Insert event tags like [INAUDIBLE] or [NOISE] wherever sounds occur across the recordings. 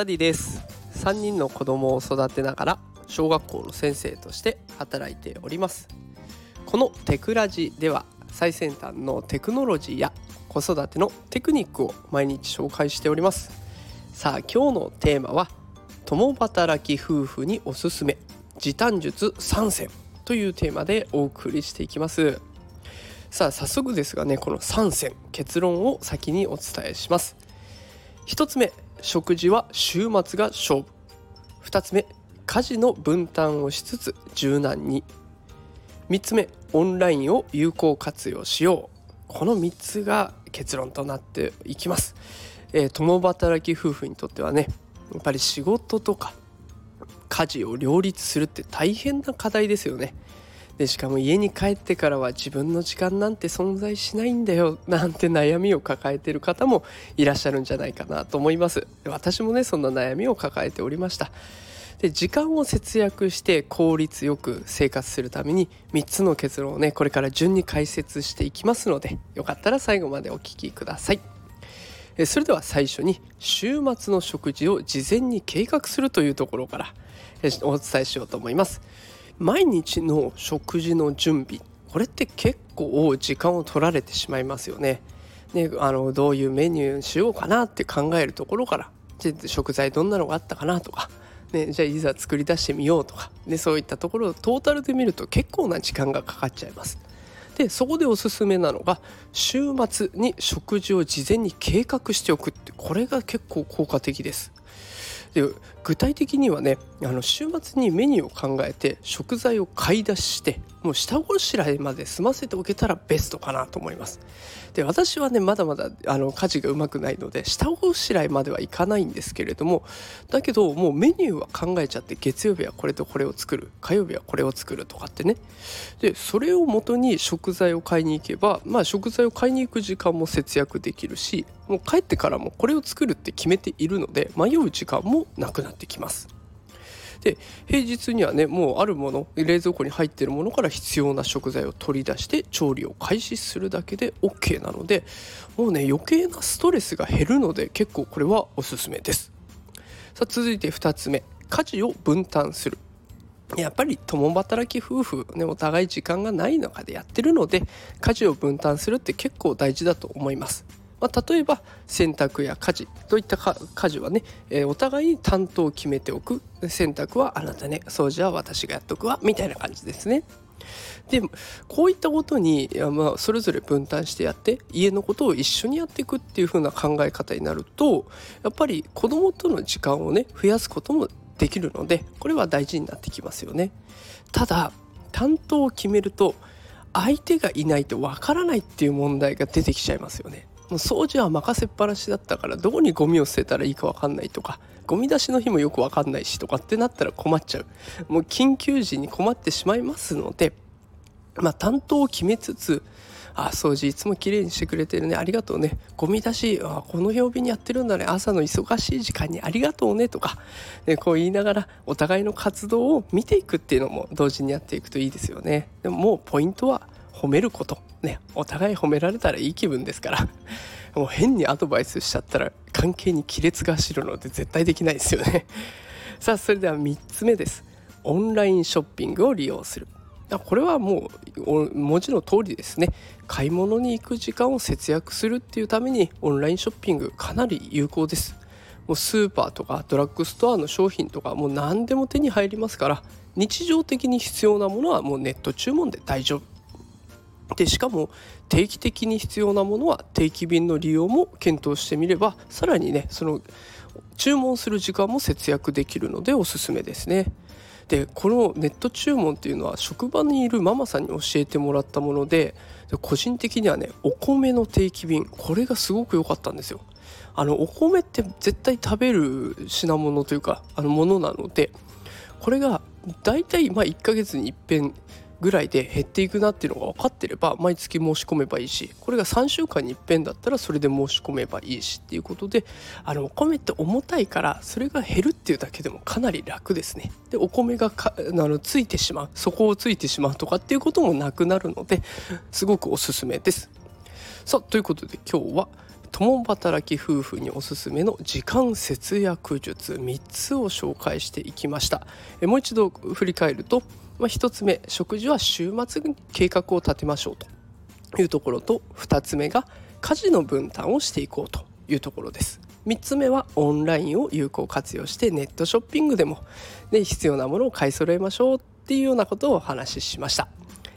ダディです。3人の子供を育てながら小学校の先生として働いております。このテクラジでは最先端のテクノロジーや子育てのテクニックを毎日紹介しております。さあ今日のテーマは共働き夫婦におすすめ時短術3選というテーマでお送りしていきます。さあ早速ですがねこの3選結論を先にお伝えします。1つ目食事は週末が勝負。2つ目家事の分担をしつつ柔軟に。3つ目オンラインを有効活用しよう。この3つが結論となっていきます、えー、共働き夫婦にとってはねやっぱり仕事とか家事を両立するって大変な課題ですよね。でしかも家に帰ってからは自分の時間なんて存在しないんだよなんて悩みを抱えてる方もいらっしゃるんじゃないかなと思います。私もねそんな悩みを抱えておりました。で時間を節約して効率よく生活するために3つの結論をねこれから順に解説していきますのでよかったら最後までお聴きください。それでは最初に週末の食事を事前に計画するというところからお伝えしようと思います。毎日の食事の準備これって結構時間を取られてしまいますよね。ねあのどういうメニューしようかなって考えるところから食材どんなのがあったかなとか、ね、じゃあいざ作り出してみようとか、ね、そういったところをトータルで見ると結構な時間がかかっちゃいます。でそこでおすすめなのが週末に食事を事前に計画しておくってこれが結構効果的です。で具体的にはねあの週末にメニューを考えて食材を買い出ししてもう下ごしらえまで済ませておけたらベストかなと思います。で私はねまだまだあの家事がうまくないので下ごしらえまではいかないんですけれどもだけどもうメニューは考えちゃって月曜日はこれとこれを作る火曜日はこれを作るとかってね。でそれをもとに食材を買いに行けばまあ食材を買いに行く時間も節約できるしもう帰ってからもこれを作るって決めているので迷う時間もなくなる。なってきます。で平日にはねもうあるもの冷蔵庫に入ってるものから必要な食材を取り出して調理を開始するだけで OK なのでもうね余計なストレスが減るので結構これはおすすめです。さあ続いて2つ目。家事を分担する。やっぱり共働き夫婦ねお互い時間がない中でやってるので家事を分担するって結構大事だと思います。まあ、例えば洗濯や家事といった家事はね、えー、お互いに担当を決めておく洗濯はあなたね掃除は私がやっとくわみたいな感じですね。でこういったことにまあ、それぞれ分担してやって家のことを一緒にやっていくっていう風な考え方になるとやっぱり子供との時間をね増やすこともできるのでこれは大事になってきますよね。ただ担当を決めると相手がいないとわからないっていう問題が出てきちゃいますよね。掃除は任せっぱなしだったからどこにゴミを捨てたらいいか分かんないとかゴミ出しの日もよく分かんないしとかってなったら困っちゃう。もう緊急時に困ってしまいますのでまあ担当を決めつつあ掃除いつも綺麗にしてくれてるねありがとうね。ゴミ出しあこの曜日にやってるんだね。朝の忙しい時間にありがとうねとか、ね、こう言いながらお互いの活動を見ていくっていうのも同時にやっていくといいですよね。でももうポイントは褒めること。ねお互い褒められたらいい気分ですから [LAUGHS] もう変にアドバイスしちゃったら関係に亀裂が走るので絶対できないですよね。[LAUGHS] さあそれでは3つ目です。オンラインショッピングを利用する。これはもう文字の通りですね。買い物に行く時間を節約するっていうためにオンラインショッピングかなり有効です。もうスーパーとかドラッグストアの商品とかもう何でも手に入りますから日常的に必要なものはもうネット注文で大丈夫。でしかも定期的に必要なものは定期便の利用も検討してみればさらにねその注文する時間も節約できるのでおすすめですね。でこのネット注文っていうのは職場にいるママさんに教えてもらったもので個人的にはねお米の定期便これがすごく良かったんですよ。あのお米って絶対食べる品物というかあのものなのでこれが大体まあ1ヶ月にいっぺんぐらいで減っていくなっていうのが分かってれば毎月申し込めばいいしこれが3週間にいっぺんだったらそれで申し込めばいいしっていうことであのお米って重たいからそれが減るっていうだけでもかなり楽ですね。でお米がかあのついてしまう底をついてしまうとかっていうこともなくなるのですごくおすすめです。さあということで今日は共働き夫婦におすすめの時間節約術3つを紹介していきましたえもう一度振り返ると、まあ、1つ目食事は週末に計画を立てましょうというところと2つ目が家事の分担をしていこうというところです。3つ目はオンラインを有効活用してネットショッピングでも、ね、必要なものを買い揃えましょうっていうようなことをお話ししました。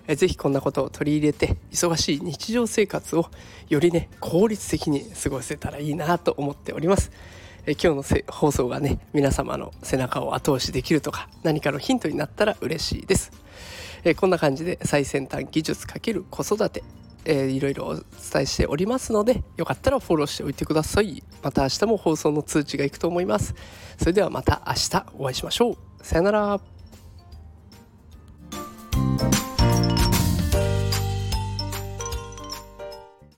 えぜひこんなことを取り入れて忙しい日常生活をよりね効率的に過ごせたらいいなと思っております。え今日の放送がね皆様の背中を後押しできるとか何かのヒントになったら嬉しいです。えこんな感じで最先端技術×子育てえー、いろいろお伝えしておりますのでよかったらフォローしておいてください。また明日も放送の通知がいくと思います。それではまた明日お会いしましょう。さよなら。